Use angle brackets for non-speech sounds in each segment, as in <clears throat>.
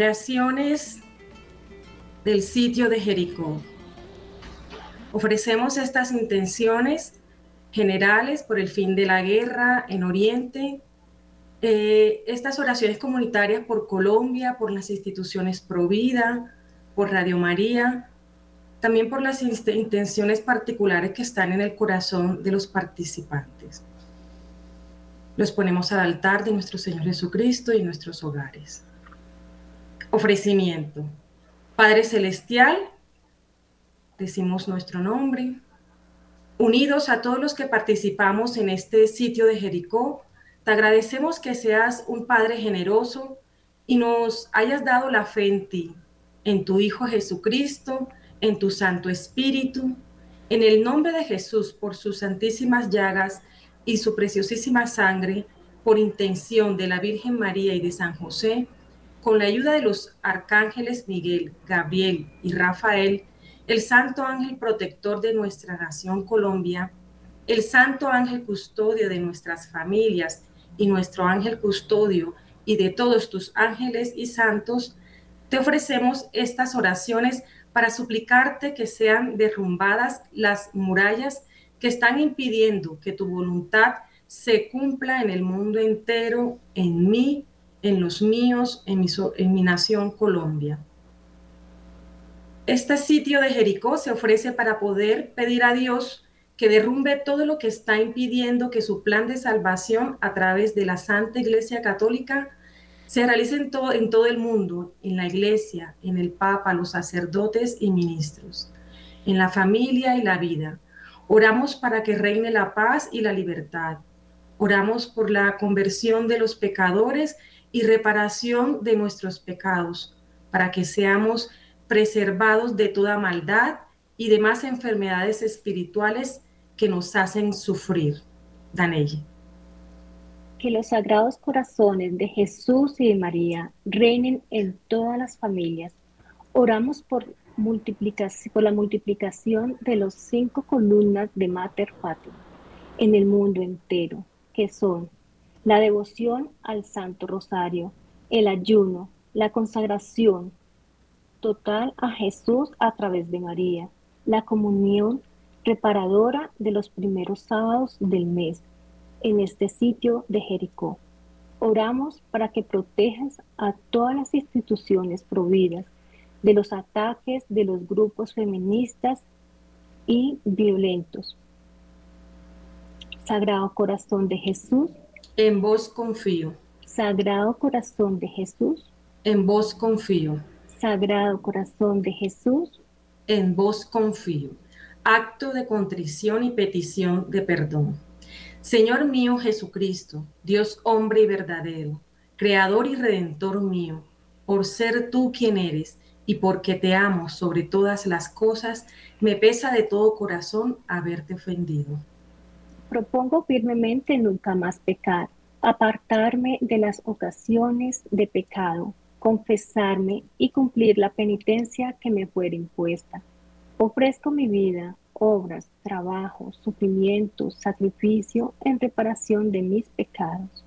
Oraciones del sitio de Jericó. Ofrecemos estas intenciones generales por el fin de la guerra en Oriente, eh, estas oraciones comunitarias por Colombia, por las instituciones Provida, por Radio María, también por las intenciones particulares que están en el corazón de los participantes. Los ponemos al altar de nuestro Señor Jesucristo y nuestros hogares. Ofrecimiento. Padre Celestial, decimos nuestro nombre, unidos a todos los que participamos en este sitio de Jericó, te agradecemos que seas un Padre generoso y nos hayas dado la fe en ti, en tu Hijo Jesucristo, en tu Santo Espíritu, en el nombre de Jesús, por sus santísimas llagas y su preciosísima sangre, por intención de la Virgen María y de San José, con la ayuda de los arcángeles Miguel, Gabriel y Rafael, el Santo Ángel Protector de nuestra nación Colombia, el Santo Ángel Custodio de nuestras familias y nuestro Ángel Custodio y de todos tus ángeles y santos, te ofrecemos estas oraciones para suplicarte que sean derrumbadas las murallas que están impidiendo que tu voluntad se cumpla en el mundo entero, en mí en los míos, en mi, en mi nación Colombia. Este sitio de Jericó se ofrece para poder pedir a Dios que derrumbe todo lo que está impidiendo que su plan de salvación a través de la Santa Iglesia Católica se realice en todo, en todo el mundo, en la Iglesia, en el Papa, los sacerdotes y ministros, en la familia y la vida. Oramos para que reine la paz y la libertad. Oramos por la conversión de los pecadores y reparación de nuestros pecados, para que seamos preservados de toda maldad y demás enfermedades espirituales que nos hacen sufrir. Danelle. Que los sagrados corazones de Jesús y de María reinen en todas las familias. Oramos por, multiplicación, por la multiplicación de los cinco columnas de Mater Fátima en el mundo entero, que son la devoción al Santo Rosario, el ayuno, la consagración total a Jesús a través de María, la comunión reparadora de los primeros sábados del mes en este sitio de Jericó. Oramos para que protejas a todas las instituciones providas de los ataques de los grupos feministas y violentos. Sagrado Corazón de Jesús, en vos confío. Sagrado Corazón de Jesús. En vos confío. Sagrado Corazón de Jesús. En vos confío. Acto de contrición y petición de perdón. Señor mío Jesucristo, Dios hombre y verdadero, Creador y Redentor mío, por ser tú quien eres y porque te amo sobre todas las cosas, me pesa de todo corazón haberte ofendido propongo firmemente nunca más pecar, apartarme de las ocasiones de pecado, confesarme y cumplir la penitencia que me fuera impuesta. Ofrezco mi vida, obras, trabajo, sufrimiento, sacrificio en reparación de mis pecados.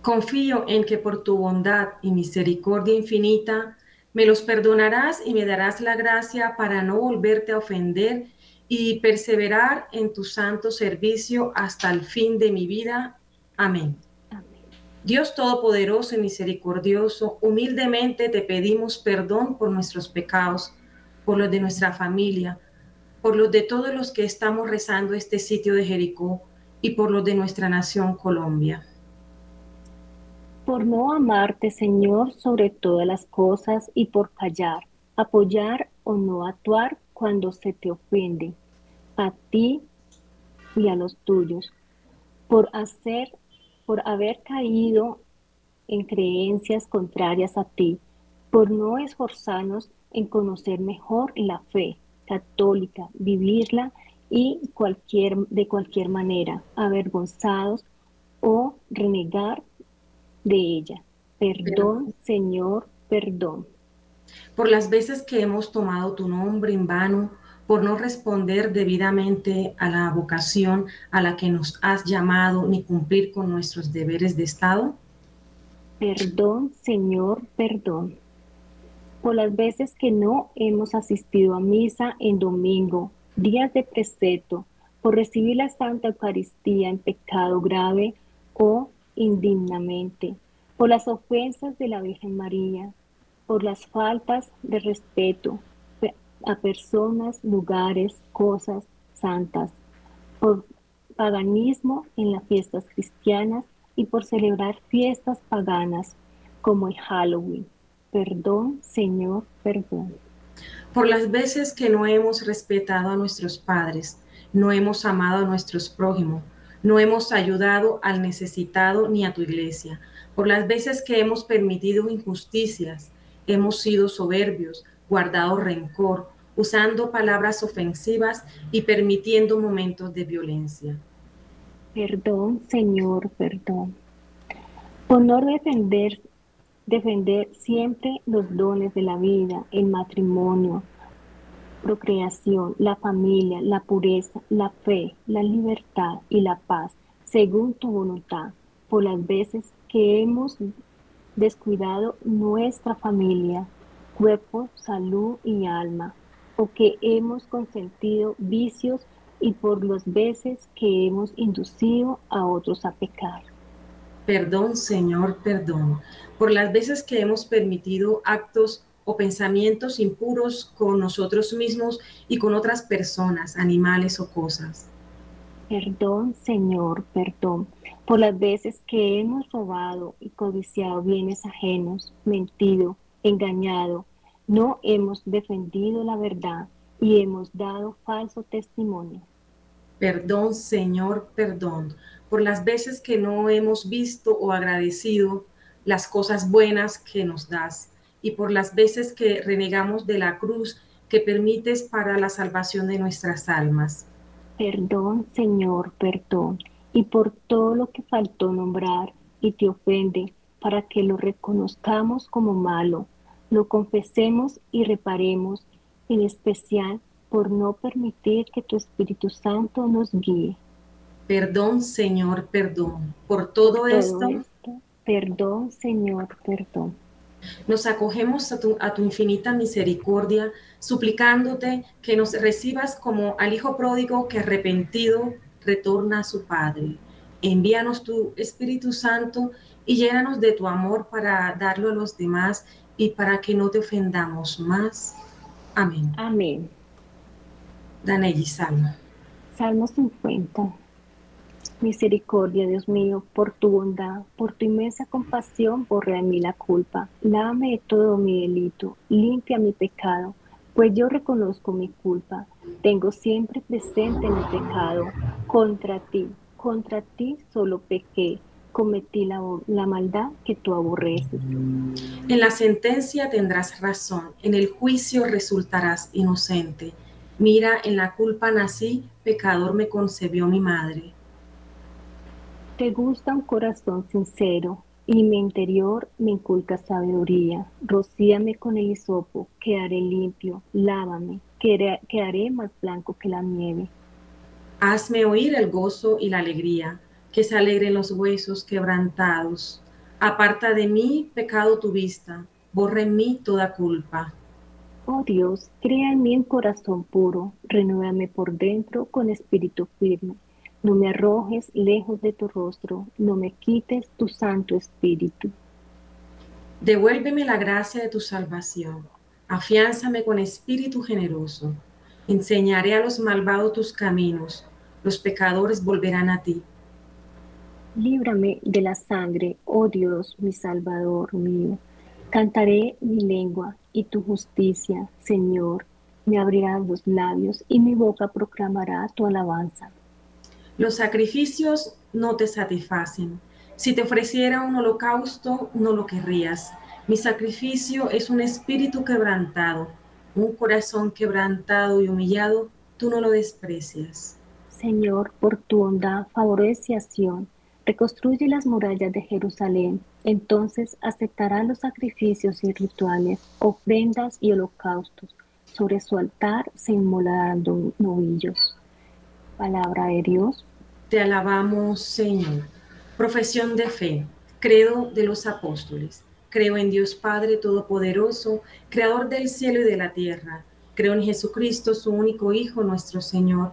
Confío en que por tu bondad y misericordia infinita me los perdonarás y me darás la gracia para no volverte a ofender y perseverar en tu santo servicio hasta el fin de mi vida. Amén. Dios Todopoderoso y Misericordioso, humildemente te pedimos perdón por nuestros pecados, por los de nuestra familia, por los de todos los que estamos rezando este sitio de Jericó y por los de nuestra nación Colombia. Por no amarte, Señor, sobre todas las cosas y por callar, apoyar o no actuar cuando se te ofende a ti y a los tuyos por hacer, por haber caído en creencias contrarias a ti, por no esforzarnos en conocer mejor la fe católica, vivirla y cualquier, de cualquier manera, avergonzados o renegar de ella. Perdón, Señor, perdón. Por las veces que hemos tomado tu nombre en vano, por no responder debidamente a la vocación a la que nos has llamado ni cumplir con nuestros deberes de Estado? Perdón, Señor, perdón. por las veces que no hemos asistido a misa en domingo, días de preceto, por recibir la Santa Eucaristía en pecado grave o indignamente, por las ofensas de la Virgen María, por las faltas de respeto a personas, lugares, cosas santas, por paganismo en las fiestas cristianas y por celebrar fiestas paganas como el Halloween. Perdón, Señor, perdón. Por las veces que no hemos respetado a nuestros padres, no hemos amado a nuestros prójimos, no hemos ayudado al necesitado ni a tu iglesia. Por las veces que hemos permitido injusticias, hemos sido soberbios, guardado rencor, usando palabras ofensivas y permitiendo momentos de violencia. Perdón, Señor, perdón. Honor defender defender siempre los dones de la vida, el matrimonio, procreación, la familia, la pureza, la fe, la libertad y la paz, según tu voluntad, por las veces que hemos descuidado nuestra familia, cuerpo, salud y alma, o que hemos consentido vicios y por las veces que hemos inducido a otros a pecar. Perdón, Señor, perdón, por las veces que hemos permitido actos o pensamientos impuros con nosotros mismos y con otras personas, animales o cosas. Perdón, Señor, perdón, por las veces que hemos robado y codiciado bienes ajenos, mentido, engañado, no hemos defendido la verdad y hemos dado falso testimonio. Perdón, Señor, perdón, por las veces que no hemos visto o agradecido las cosas buenas que nos das y por las veces que renegamos de la cruz que permites para la salvación de nuestras almas. Perdón, Señor, perdón, y por todo lo que faltó nombrar y te ofende, para que lo reconozcamos como malo, lo confesemos y reparemos, en especial por no permitir que tu Espíritu Santo nos guíe. Perdón, Señor, perdón. Por todo, esto, Perdón, Señor, perdón. Nos acogemos a tu, a tu, infinita misericordia, suplicándote que nos recibas como al Hijo pródigo que arrepentido retorna a su Padre. Envíanos tu Espíritu Santo y llénanos de tu amor para darlo a los demás y para que no te ofendamos más. Amén. Amén. Danelli, Salmo. Salmo 50. Misericordia, Dios mío, por tu bondad, por tu inmensa compasión, borra de mí la culpa. Lávame de todo mi delito, limpia mi pecado, pues yo reconozco mi culpa. Tengo siempre presente mi pecado. Contra ti, contra ti solo pequé, cometí la, la maldad que tú aborreces. En la sentencia tendrás razón, en el juicio resultarás inocente. Mira, en la culpa nací, pecador me concebió mi madre. Te gusta un corazón sincero y mi interior me inculca sabiduría. Rocíame con el hisopo, quedaré limpio, lávame, quedaré más blanco que la nieve. Hazme oír el gozo y la alegría, que se alegren los huesos quebrantados. Aparta de mí pecado tu vista, borra en mí toda culpa. Oh Dios, crea en mí un corazón puro, renuévame por dentro con espíritu firme no me arrojes lejos de tu rostro, no me quites tu Santo Espíritu. Devuélveme la gracia de tu salvación, afiánzame con espíritu generoso. Enseñaré a los malvados tus caminos, los pecadores volverán a ti. Líbrame de la sangre, oh Dios, mi Salvador mío. Cantaré mi lengua y tu justicia, Señor, me abrirán los labios y mi boca proclamará tu alabanza. Los sacrificios no te satisfacen. Si te ofreciera un holocausto, no lo querrías. Mi sacrificio es un espíritu quebrantado, un corazón quebrantado y humillado, tú no lo desprecias. Señor, por tu bondad, favorece a Sion, reconstruye las murallas de Jerusalén. Entonces aceptará los sacrificios y rituales, ofrendas y holocaustos. Sobre su altar se inmolarán novillos. Palabra de Dios. Te alabamos, Señor. Profesión de fe, credo de los apóstoles. Creo en Dios Padre Todopoderoso, Creador del cielo y de la tierra. Creo en Jesucristo, su único Hijo, nuestro Señor,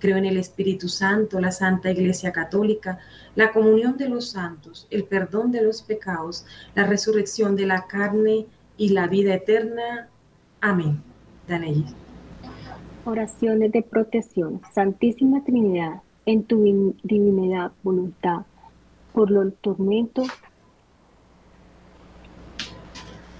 Creo en el Espíritu Santo, la Santa Iglesia Católica, la comunión de los santos, el perdón de los pecados, la resurrección de la carne y la vida eterna. Amén. Danelli. Oraciones de protección. Santísima Trinidad, en tu divinidad voluntad, por los tormentos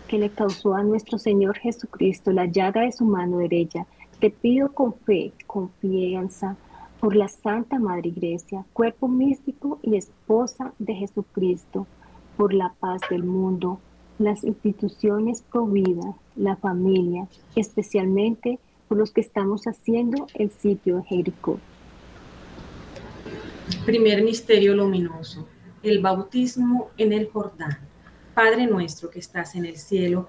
que le causó a nuestro Señor Jesucristo la llaga de su mano derecha, te pido con fe, confianza, por la Santa Madre Iglesia, cuerpo místico y esposa de Jesucristo, por la paz del mundo, las instituciones pro vida, la familia, especialmente por los que estamos haciendo el sitio de Jericó. Primer misterio luminoso, el bautismo en el Jordán. Padre nuestro que estás en el cielo,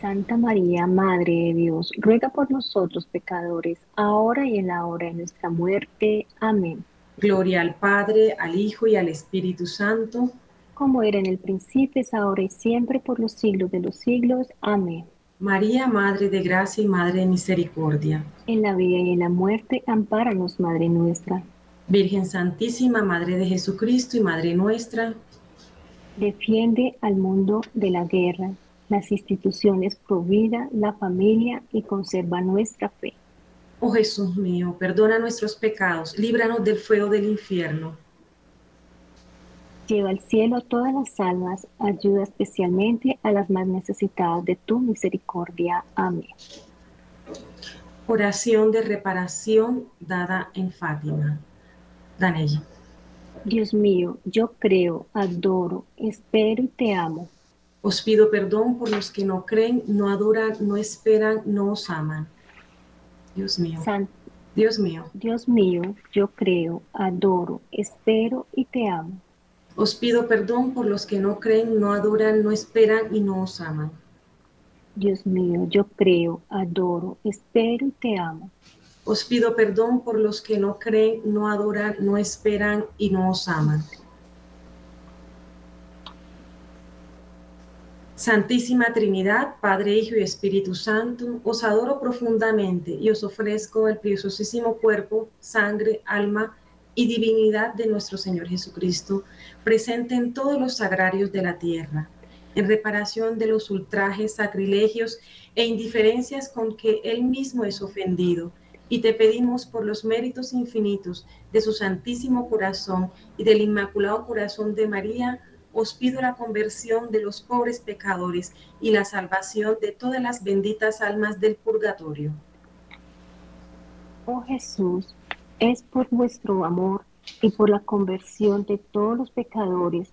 Santa María, Madre de Dios, ruega por nosotros pecadores, ahora y en la hora de nuestra muerte. Amén. Gloria al Padre, al Hijo y al Espíritu Santo. Como era en el principio, es ahora y siempre, por los siglos de los siglos. Amén. María, Madre de Gracia y Madre de Misericordia. En la vida y en la muerte, ampáranos, Madre nuestra. Virgen Santísima, Madre de Jesucristo y Madre nuestra. Defiende al mundo de la guerra, las instituciones pro vida, la familia y conserva nuestra fe. Oh Jesús mío, perdona nuestros pecados, líbranos del fuego del infierno. Lleva al cielo todas las almas, ayuda especialmente a las más necesitadas de tu misericordia. Amén. Oración de reparación dada en Fátima. Danella. Dios mío, yo creo, adoro, espero y te amo. Os pido perdón por los que no creen, no adoran, no esperan, no os aman. Dios mío. Dios mío. Dios mío, yo creo, adoro, espero y te amo. Os pido perdón por los que no creen, no adoran, no esperan y no os aman. Dios mío, yo creo, adoro, espero y te amo. Os pido perdón por los que no creen, no adoran, no esperan y no os aman. Santísima Trinidad, Padre, Hijo y Espíritu Santo, os adoro profundamente y os ofrezco el preciosísimo cuerpo, sangre, alma y divinidad de nuestro Señor Jesucristo, presente en todos los sagrarios de la tierra, en reparación de los ultrajes, sacrilegios e indiferencias con que Él mismo es ofendido, y te pedimos por los méritos infinitos de su Santísimo Corazón y del Inmaculado Corazón de María, os pido la conversión de los pobres pecadores y la salvación de todas las benditas almas del purgatorio. Oh Jesús, es por vuestro amor y por la conversión de todos los pecadores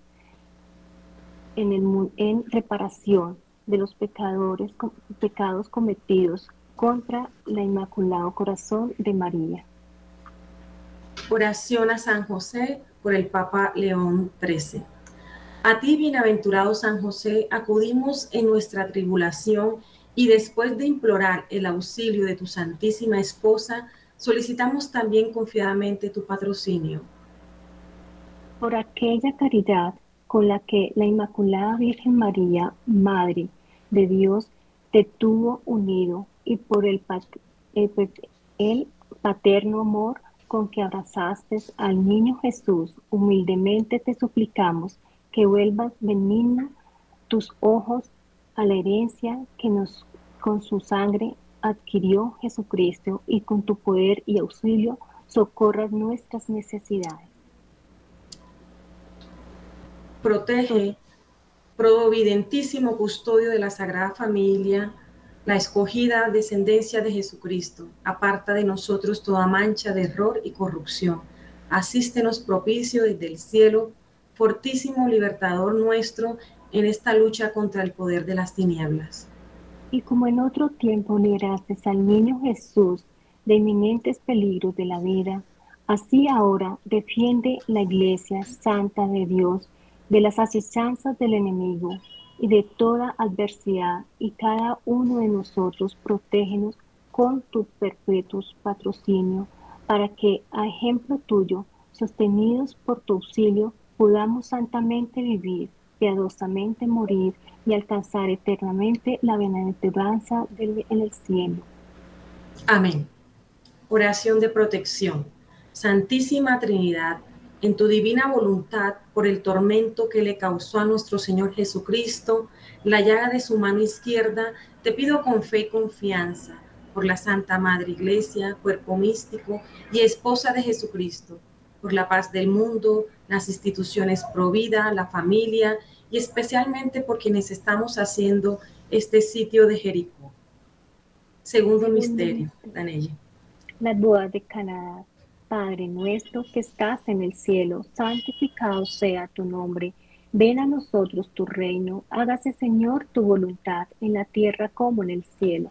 en, el, en reparación de los pecadores, pecados cometidos contra el Inmaculado Corazón de María. Oración a San José por el Papa León XIII. A ti, bienaventurado San José, acudimos en nuestra tribulación y después de implorar el auxilio de tu Santísima Esposa, solicitamos también confiadamente tu patrocinio. Por aquella caridad con la que la Inmaculada Virgen María, Madre de Dios, te tuvo unido y por el, el paterno amor con que abrazaste al niño Jesús, humildemente te suplicamos que vuelvas benigna tus ojos a la herencia que nos con su sangre adquirió Jesucristo y con tu poder y auxilio socorras nuestras necesidades. Protege, providentísimo custodio de la Sagrada Familia, la escogida descendencia de Jesucristo, aparta de nosotros toda mancha de error y corrupción. Asístenos propicio desde el cielo, fortísimo libertador nuestro en esta lucha contra el poder de las tinieblas. Y como en otro tiempo libraste al niño Jesús de inminentes peligros de la vida, así ahora defiende la iglesia santa de Dios de las asechanzas del enemigo y de toda adversidad, y cada uno de nosotros protégenos con tu perpetuo patrocinio, para que, a ejemplo tuyo, sostenidos por tu auxilio, podamos santamente vivir, piadosamente morir y alcanzar eternamente la bienaventuranza en el cielo. Amén. Oración de protección. Santísima Trinidad, en tu divina voluntad, por el tormento que le causó a nuestro Señor Jesucristo, la llaga de su mano izquierda, te pido con fe y confianza, por la Santa Madre Iglesia, cuerpo místico y esposa de Jesucristo, por la paz del mundo, las instituciones pro vida, la familia y especialmente por quienes estamos haciendo este sitio de Jericó. Segundo misterio, Danelle. La boda de Canadá. Padre nuestro que estás en el cielo, santificado sea tu nombre. Ven a nosotros tu reino, hágase Señor tu voluntad en la tierra como en el cielo.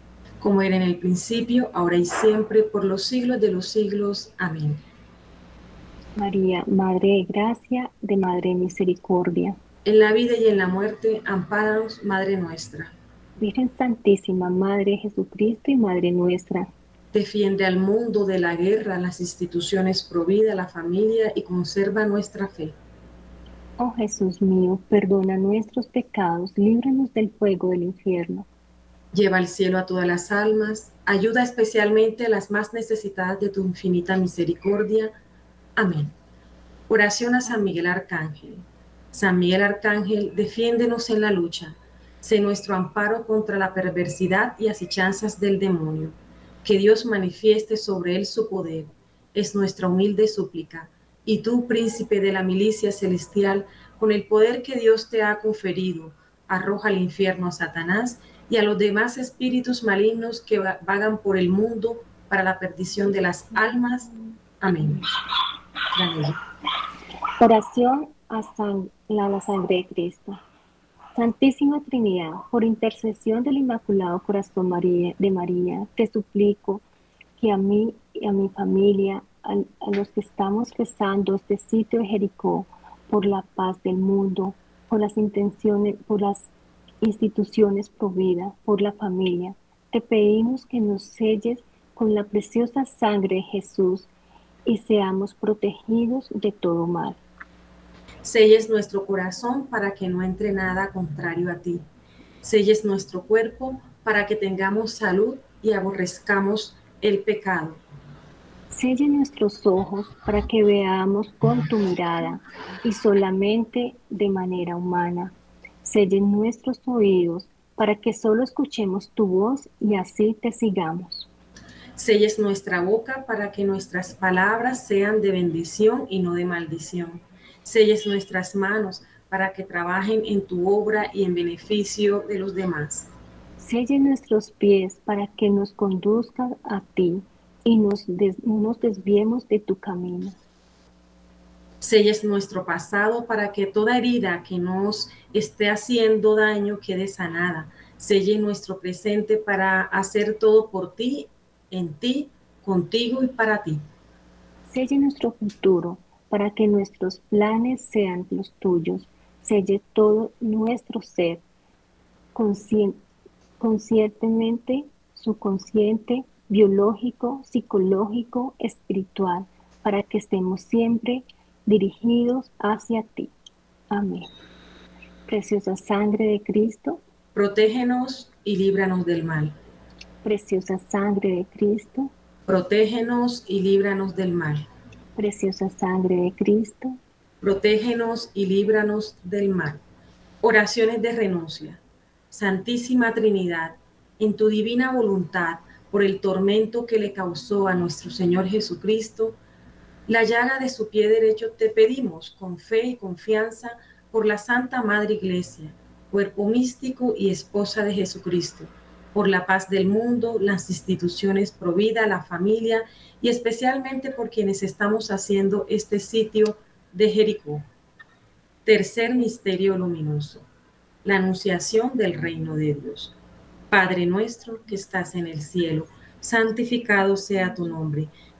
Como era en el principio, ahora y siempre, por los siglos de los siglos. Amén. María, Madre de Gracia, de Madre de Misericordia. En la vida y en la muerte, ampáranos, Madre nuestra. Virgen Santísima, Madre de Jesucristo y Madre nuestra. Defiende al mundo de la guerra, las instituciones provida, la familia y conserva nuestra fe. Oh Jesús mío, perdona nuestros pecados, líbranos del fuego del infierno. Lleva al cielo a todas las almas, ayuda especialmente a las más necesitadas de tu infinita misericordia. Amén. Oración a San Miguel Arcángel. San Miguel Arcángel, defiéndenos en la lucha. Sé nuestro amparo contra la perversidad y asechanzas del demonio. Que Dios manifieste sobre él su poder. Es nuestra humilde súplica y tú, príncipe de la milicia celestial, con el poder que Dios te ha conferido, arroja al infierno a Satanás y a los demás espíritus malignos que vagan por el mundo para la perdición de las almas. Amén. Oración a la sangre de Cristo. Santísima Trinidad, por intercesión del Inmaculado Corazón de María, te suplico que a mí y a mi familia a, los que estamos rezando este sitio de Jericó por la paz del mundo, por las intenciones, por las instituciones por vida, por la familia. Te pedimos que nos selles con la preciosa sangre de Jesús y seamos protegidos de todo mal. Selles nuestro corazón para que no entre nada contrario a ti. Selles nuestro cuerpo para que tengamos salud y aborrezcamos el pecado. Selle nuestros ojos para que veamos con tu mirada y solamente de manera humana. Selle nuestros oídos para que solo escuchemos tu voz y así te sigamos. Selles nuestra boca para que nuestras palabras sean de bendición y no de maldición. Selles nuestras manos para que trabajen en tu obra y en beneficio de los demás. Selle nuestros pies para que nos conduzcan a ti y nos no nos desviemos de tu camino. Selles nuestro pasado para que toda herida que nos esté haciendo daño quede sanada. Selle nuestro presente para hacer todo por ti, en ti, contigo y para ti. Selle nuestro futuro para que nuestros planes sean los tuyos. Selle todo nuestro ser, conscientemente, subconsciente, biológico, psicológico, espiritual, para que estemos siempre dirigidos hacia ti. Amén. Preciosa sangre de Cristo, protégenos y líbranos del mal. Preciosa sangre de Cristo, protégenos y líbranos del mal. Preciosa sangre de Cristo, protégenos y líbranos del mal. Oraciones de renuncia. Santísima Trinidad, en tu divina voluntad, por el tormento que le causó a nuestro Señor Jesucristo, la llaga de su pie derecho te pedimos con fe y confianza por la Santa Madre Iglesia, cuerpo místico y esposa de Jesucristo, por la paz del mundo, las instituciones provida, la familia y especialmente por quienes estamos haciendo este sitio de Jericó. Tercer misterio luminoso, la anunciación del reino de Dios. Padre nuestro que estás en el cielo, santificado sea tu nombre.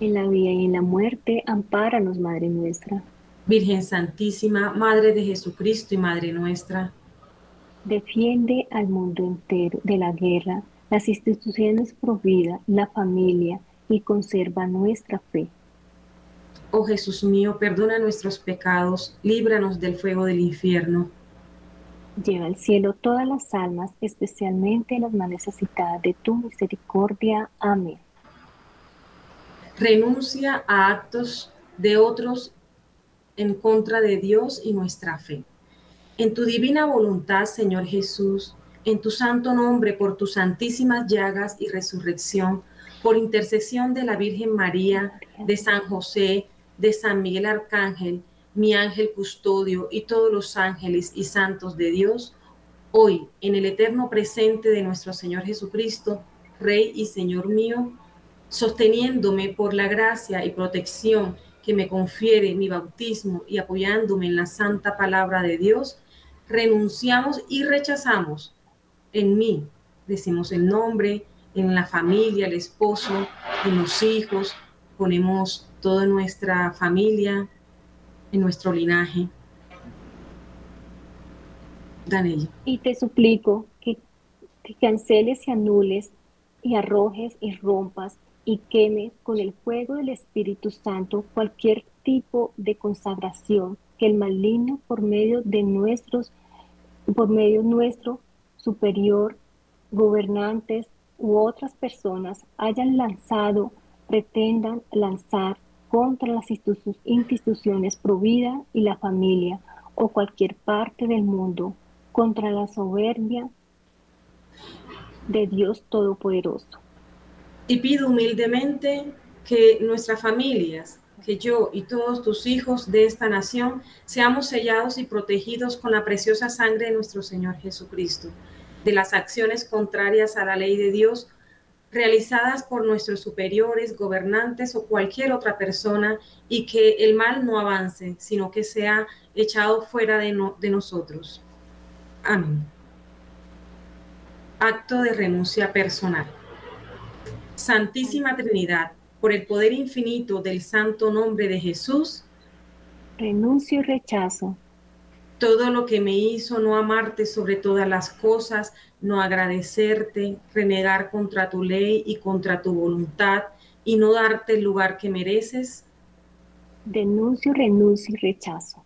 En la vida y en la muerte, ampáranos, Madre nuestra. Virgen Santísima, Madre de Jesucristo y Madre nuestra. Defiende al mundo entero de la guerra las instituciones pro vida, la familia y conserva nuestra fe. Oh Jesús mío, perdona nuestros pecados, líbranos del fuego del infierno. Lleva al cielo todas las almas, especialmente las más necesitadas de tu misericordia. Amén. Renuncia a actos de otros en contra de Dios y nuestra fe. En tu divina voluntad, Señor Jesús, en tu santo nombre, por tus santísimas llagas y resurrección, por intercesión de la Virgen María, de San José, de San Miguel Arcángel, mi ángel custodio y todos los ángeles y santos de Dios, hoy en el eterno presente de nuestro Señor Jesucristo, Rey y Señor mío, sosteniéndome por la gracia y protección que me confiere mi bautismo y apoyándome en la santa palabra de Dios, renunciamos y rechazamos en mí. Decimos el nombre, en la familia, el esposo, en los hijos, ponemos toda nuestra familia, en nuestro linaje. Danella. Y te suplico que, que canceles y anules y arrojes y rompas y queme con el fuego del Espíritu Santo cualquier tipo de consagración que el maligno por medio de nuestros por medio nuestro superior, gobernantes u otras personas hayan lanzado, pretendan lanzar contra las instituciones provida y la familia o cualquier parte del mundo, contra la soberbia de Dios Todopoderoso. Y pido humildemente que nuestras familias, que yo y todos tus hijos de esta nación seamos sellados y protegidos con la preciosa sangre de nuestro Señor Jesucristo de las acciones contrarias a la ley de Dios realizadas por nuestros superiores, gobernantes o cualquier otra persona y que el mal no avance, sino que sea echado fuera de, nosotros. Amén. Acto de renuncia personal. Santísima Trinidad, por el poder infinito del santo nombre de Jesús, renuncio y rechazo todo lo que me hizo no amarte sobre todas las cosas, no agradecerte, renegar contra tu ley y contra tu voluntad y no darte el lugar que mereces. Denuncio, renuncio y rechazo.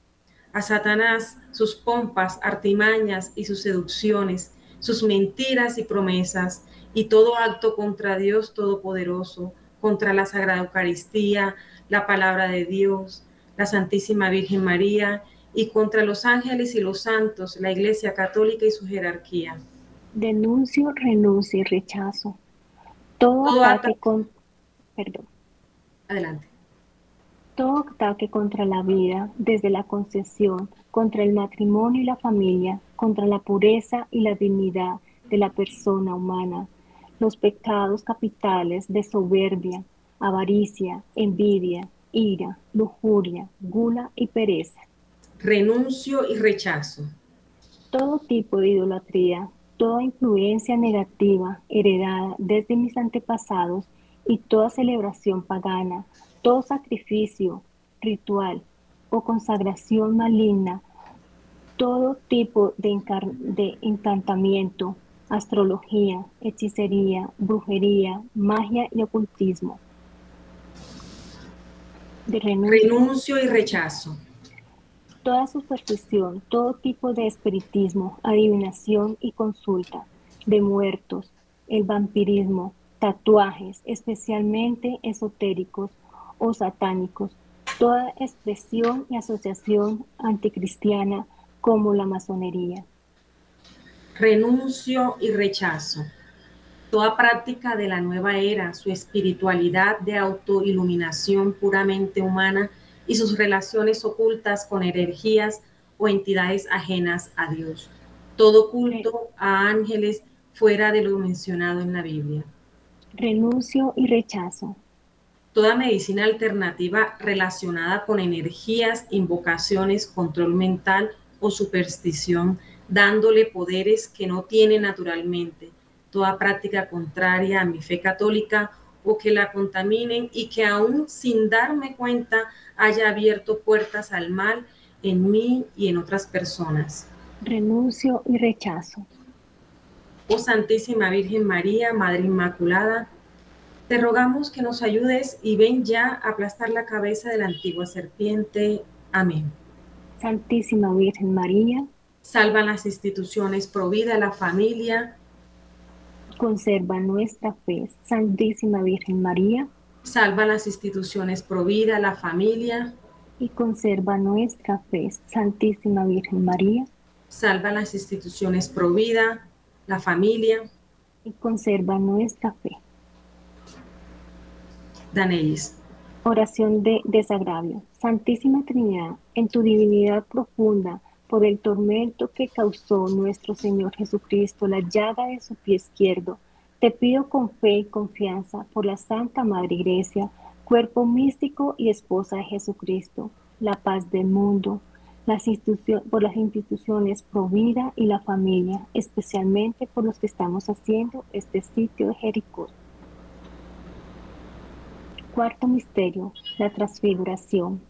A Satanás, sus pompas, artimañas y sus seducciones, sus mentiras y promesas, y todo acto contra Dios Todopoderoso, contra la Sagrada Eucaristía, la palabra de Dios, la Santísima Virgen María y contra los ángeles y los santos, la Iglesia Católica y su jerarquía. Denuncio, renuncio y rechazo. Todo, ataque con... Perdón. Adelante. Todo ataque contra la vida, desde la concepción, contra el matrimonio y la familia, contra la pureza y la dignidad de la persona humana, los pecados capitales de soberbia, avaricia, envidia, ira, lujuria, gula y pereza renuncio y rechazo. Todo tipo de idolatría, toda influencia negativa heredada desde mis antepasados y toda celebración pagana, todo sacrificio, ritual o consagración maligna, todo tipo de, de encantamiento, astrología, hechicería, brujería, magia y ocultismo. renuncio y rechazo toda superstición, todo tipo de espiritismo, adivinación y consulta, de muertos, el vampirismo, tatuajes, especialmente esotéricos o satánicos, toda expresión y asociación anticristiana como la masonería. Renuncio y rechazo toda práctica de la nueva era, su espiritualidad de autoiluminación puramente humana y sus relaciones ocultas con energías o entidades ajenas a Dios. Todo culto a ángeles fuera de lo mencionado en la Biblia. Renuncio y rechazo. Toda medicina alternativa relacionada con energías, invocaciones, control mental o superstición, dándole poderes que no tiene naturalmente toda práctica contraria a mi fe católica o que la contaminen y que aún sin darme cuenta haya abierto puertas al mal en mí y en otras personas. Renuncio y rechazo. Oh Santísima Virgen María, Madre Inmaculada, te rogamos que nos ayudes y ven ya a aplastar la cabeza de la antigua serpiente. Amén. Santísima Virgen María, salva las instituciones, provida la familia, conserva nuestra fe. Santísima Virgen María, salva las instituciones Provida, la familia. Y conserva nuestra fe. Santísima Virgen María, salva las instituciones Provida, la familia. Y conserva nuestra fe. Danelis. Oración de desagravio. Santísima Trinidad, en tu divinidad profunda, por el tormento que causó nuestro Señor Jesucristo, la llaga de su pie izquierdo, te pido con fe y confianza por la Santa Madre Iglesia, cuerpo místico y esposa de Jesucristo, la paz del mundo, las por las instituciones Provida y la familia, especialmente por los que estamos haciendo este sitio de Jericó. Cuarto misterio, la transfiguración.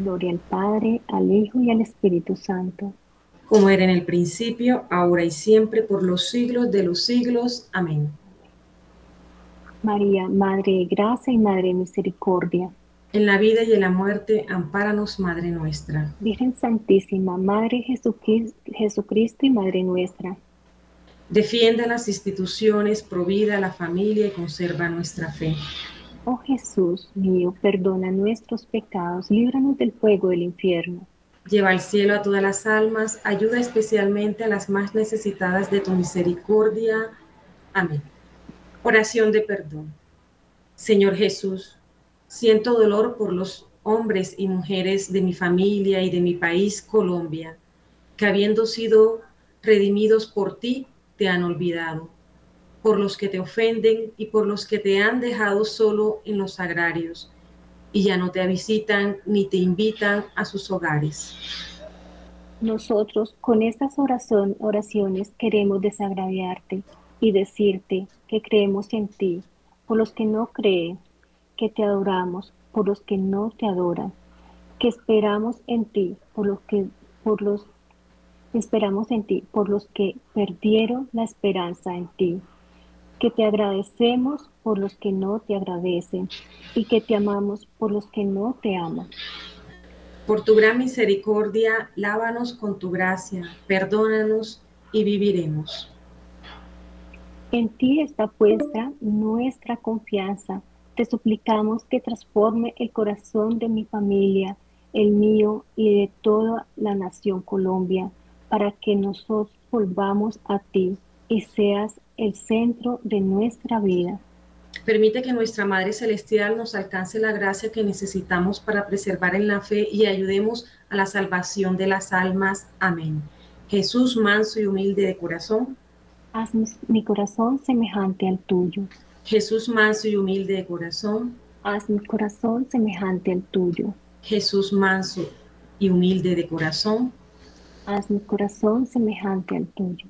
Gloria al Padre, al Hijo y al Espíritu Santo. Como era en el principio, ahora y siempre, por los siglos de los siglos. Amén. María, Madre de Gracia y Madre de Misericordia. En la vida y en la muerte, ampáranos, Madre nuestra. Virgen Santísima, Madre Jesucristo y Madre nuestra Defiende las instituciones, provida la familia y conserva nuestra fe. Oh Jesús mío, perdona nuestros pecados, líbranos del fuego del infierno. Lleva al cielo a todas las almas, ayuda especialmente a las más necesitadas de tu misericordia. Amén. Oración de perdón. Señor Jesús, siento dolor por los hombres y mujeres de mi familia y de mi país, Colombia, que habiendo sido redimidos por ti, te han olvidado, por los que te ofenden y por los que te han dejado solo en los agrarios y ya no te visitan ni te invitan a sus hogares. Nosotros con estas oraciones queremos desagraviarte y decirte que creemos en ti, por los que no creen, que te adoramos, por los que no te adoran, que esperamos en ti, por los que por los esperamos en ti, por los que perdieron la esperanza en ti, que te agradecemos por los que no te agradecen y que te amamos por los que no te aman. Por tu gran misericordia, lávanos con tu gracia, perdónanos y viviremos. En ti está puesta nuestra confianza. Te suplicamos que transforme el corazón de mi familia, el mío y de toda la nación Colombia, para que nosotros volvamos a ti y seas el centro de nuestra vida. Permite que nuestra Madre Celestial nos alcance la gracia que necesitamos para preservar en la fe y ayudemos a la salvación de las almas. Amén. Jesús, manso y humilde de corazón, haz mi corazón semejante al tuyo. Jesús, manso y humilde de corazón, haz mi corazón semejante al tuyo. Jesús, manso y humilde de corazón, haz mi corazón semejante al tuyo.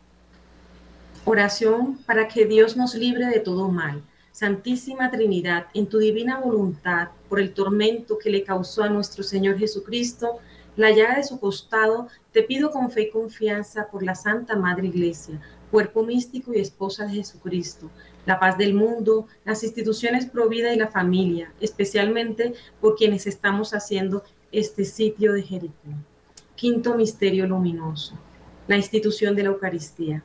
Oración para que Dios nos libre de todo mal. Santísima Trinidad, en tu divina voluntad, por el tormento que le causó a nuestro Señor Jesucristo, la llaga de su costado, te pido con fe y confianza por la Santa Madre Iglesia, cuerpo místico y esposa de Jesucristo, la paz del mundo, las instituciones pro vida y la familia, especialmente por quienes estamos haciendo este sitio de Jericó. Quinto misterio luminoso, la institución de la Eucaristía.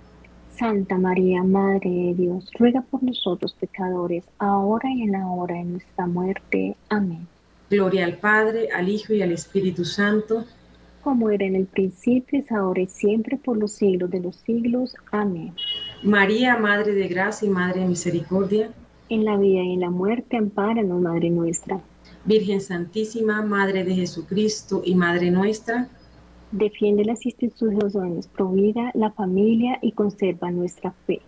Santa María, Madre de Dios, ruega por nosotros pecadores, ahora y en la hora de nuestra muerte. Amén. Gloria al Padre, al Hijo y al Espíritu Santo. Como era en el principio, es ahora y siempre, por los siglos de los siglos. Amén. María, Madre de Gracia y Madre de Misericordia. En la vida y en la muerte, ampáranos, Madre nuestra. Virgen Santísima, Madre de Jesucristo y Madre nuestra Defiende las instituciones vida, la familia y conserva nuestra fe.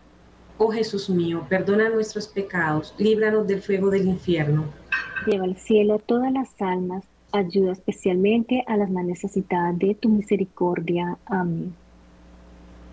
Oh Jesús mío, perdona nuestros pecados, líbranos del fuego del infierno. Lleva al cielo a todas las almas, ayuda especialmente a las más necesitadas de tu misericordia. Amén.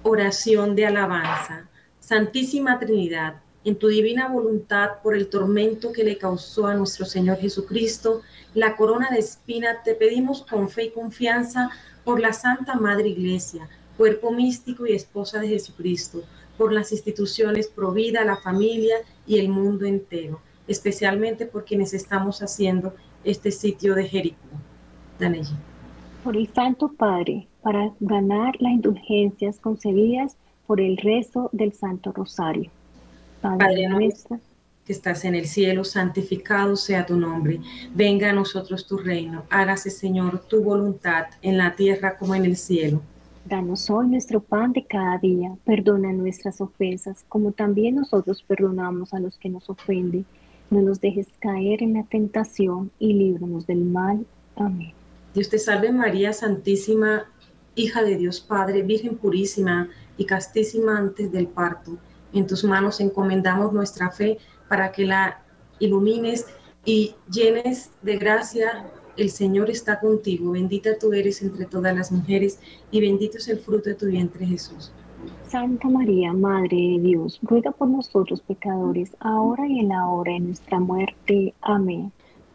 Oración de alabanza. Santísima Trinidad, en tu divina voluntad, por el tormento que le causó a nuestro Señor Jesucristo, la corona de espina, te pedimos con fe y confianza por la Santa Madre Iglesia, cuerpo místico y esposa de Jesucristo, por las instituciones Provida, la familia y el mundo entero, especialmente por quienes estamos haciendo este sitio de Jericó. Danelli. Por el Santo Padre, para ganar las indulgencias concedidas por el rezo del Santo Rosario. Padre, nuestro que estás en el cielo, santificado sea tu nombre. Venga a nosotros tu reino. Hágase, Señor, tu voluntad en la tierra como en el cielo. Danos hoy nuestro pan de cada día. Perdona nuestras ofensas, como también nosotros perdonamos a los que nos ofenden. No nos dejes caer en la tentación y líbranos del mal. Amén. Dios te salve María Santísima, hija de Dios Padre, Virgen purísima y castísima antes del parto. En tus manos encomendamos nuestra fe para que la ilumines y llenes de gracia. El Señor está contigo, bendita tú eres entre todas las mujeres y bendito es el fruto de tu vientre Jesús. Santa María, Madre de Dios, ruega por nosotros pecadores, ahora y en la hora de nuestra muerte. Amén.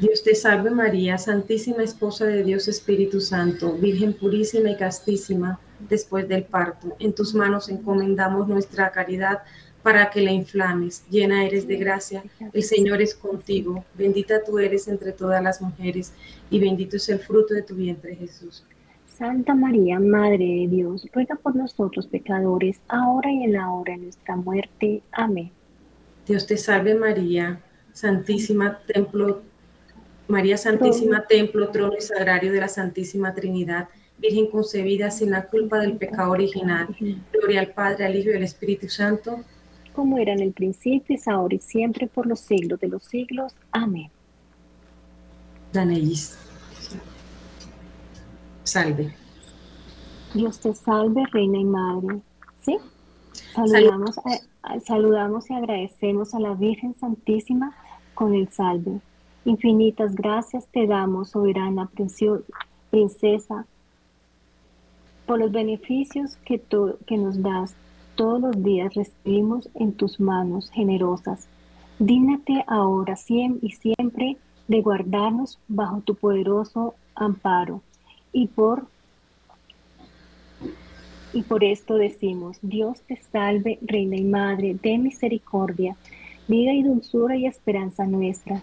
Dios te salve María, Santísima Esposa de Dios Espíritu Santo, Virgen purísima y castísima, después del parto. En tus manos encomendamos nuestra caridad para que la inflames. Llena eres de gracia, el Señor es contigo. Bendita tú eres entre todas las mujeres y bendito es el fruto de tu vientre Jesús. Santa María, Madre de Dios, ruega por nosotros pecadores, ahora y en la hora de nuestra muerte. Amén. Dios te salve María, Santísima Templo María Santísima, templo, trono y sagrario de la Santísima Trinidad, Virgen concebida sin la culpa del pecado original. Gloria al Padre, al Hijo y al Espíritu Santo. Como era en el principio, es ahora y siempre, por los siglos de los siglos. Amén. Danelis. Salve. Dios te salve, Reina y Madre. ¿Sí? Saludamos, saludamos y agradecemos a la Virgen Santísima con el salve. Infinitas gracias te damos, soberana princesa, por los beneficios que, nos das. Todos los días recibimos en tus manos generosas. Dígnate ahora siempre y siempre de guardarnos bajo tu poderoso amparo. Y por, y por esto decimos, Dios te salve, Reina y Madre de misericordia, vida y dulzura y esperanza nuestra.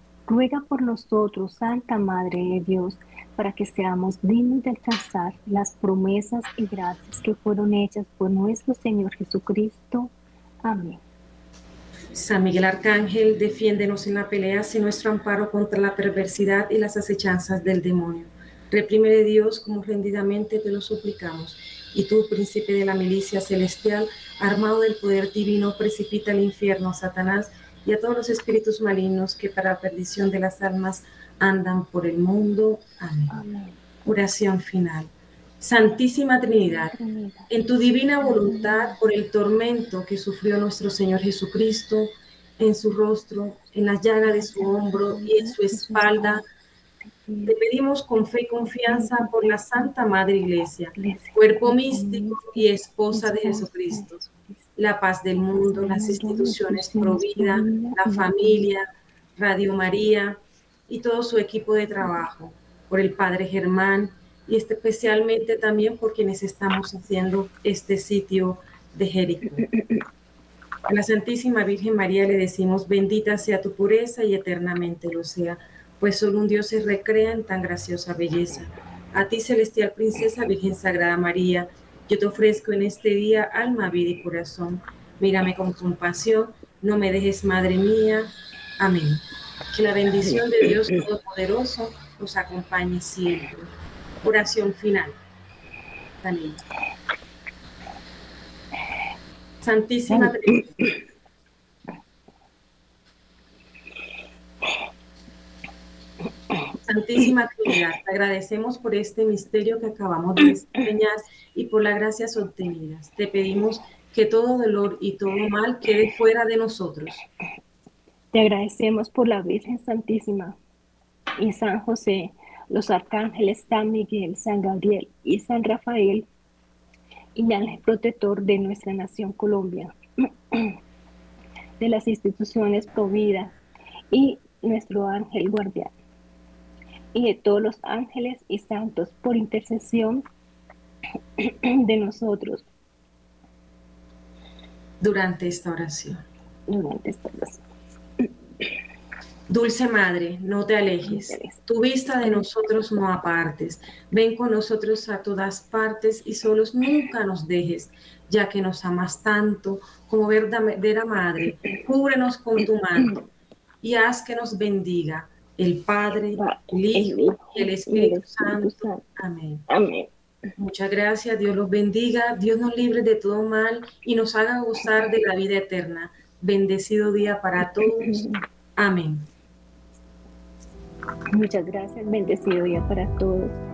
Ruega por nosotros, Santa Madre de Dios, para que seamos dignos de alcanzar las promesas y gracias que fueron hechas por nuestro Señor Jesucristo. Amén. San Miguel Arcángel, defiéndenos en la pelea sin nuestro amparo contra la perversidad y las acechanzas del demonio. Reprime Dios como rendidamente te lo suplicamos. Y tú, príncipe de la milicia celestial, armado del poder divino, precipita al infierno Satanás y a todos los espíritus malignos que para la perdición de las almas andan por el mundo. Amén. Oración final. Santísima Trinidad, en tu divina voluntad, por el tormento que sufrió nuestro Señor Jesucristo, en su rostro, en la llaga de su hombro y en su espalda, te pedimos con fe y confianza por la Santa Madre Iglesia, cuerpo místico y esposa de Jesucristo, la paz del mundo, las instituciones Provida, la familia, Radio María, y todo su equipo de trabajo, por el Padre Germán y especialmente también por quienes estamos haciendo este sitio de Jericó. A la Santísima Virgen María le decimos, bendita sea tu pureza y eternamente lo sea, pues solo un Dios se recrea en tan graciosa belleza. A ti, celestial princesa, Virgen Sagrada María, yo te ofrezco en este día alma, vida y corazón. Mírame con compasión, no me dejes, Madre mía. Amén. Que la bendición de Dios Todopoderoso nos acompañe siempre. Oración final. Daniel. Santísima Trinidad. Santísima Trinidad, te agradecemos por este misterio que acabamos de enseñar y por las gracias obtenidas. Te pedimos que todo dolor y todo mal quede fuera de nosotros te agradecemos por la Virgen Santísima y San José, los arcángeles San Miguel, San Gabriel y San Rafael, y el ángel protector de nuestra nación Colombia, de las instituciones Provida y nuestro ángel guardián, y de todos los ángeles y santos por intercesión <clears throat> de nosotros. Durante esta oración. Durante esta oración. Dulce Madre, no te alejes, tu vista de nosotros no apartes, ven con nosotros a todas partes y solos nunca nos dejes. ya que nos amas tanto como verdadera Madre. Cúbrenos con tu manto y haz que nos bendiga el Padre, el Hijo y el Espíritu Santo. Amén. Amén. Muchas gracias, Dios los bendiga, Dios nos libre de todo mal y nos haga gozar de la vida eterna. Bendecido día para todos. Amén. Muchas gracias, bendecido día para todos.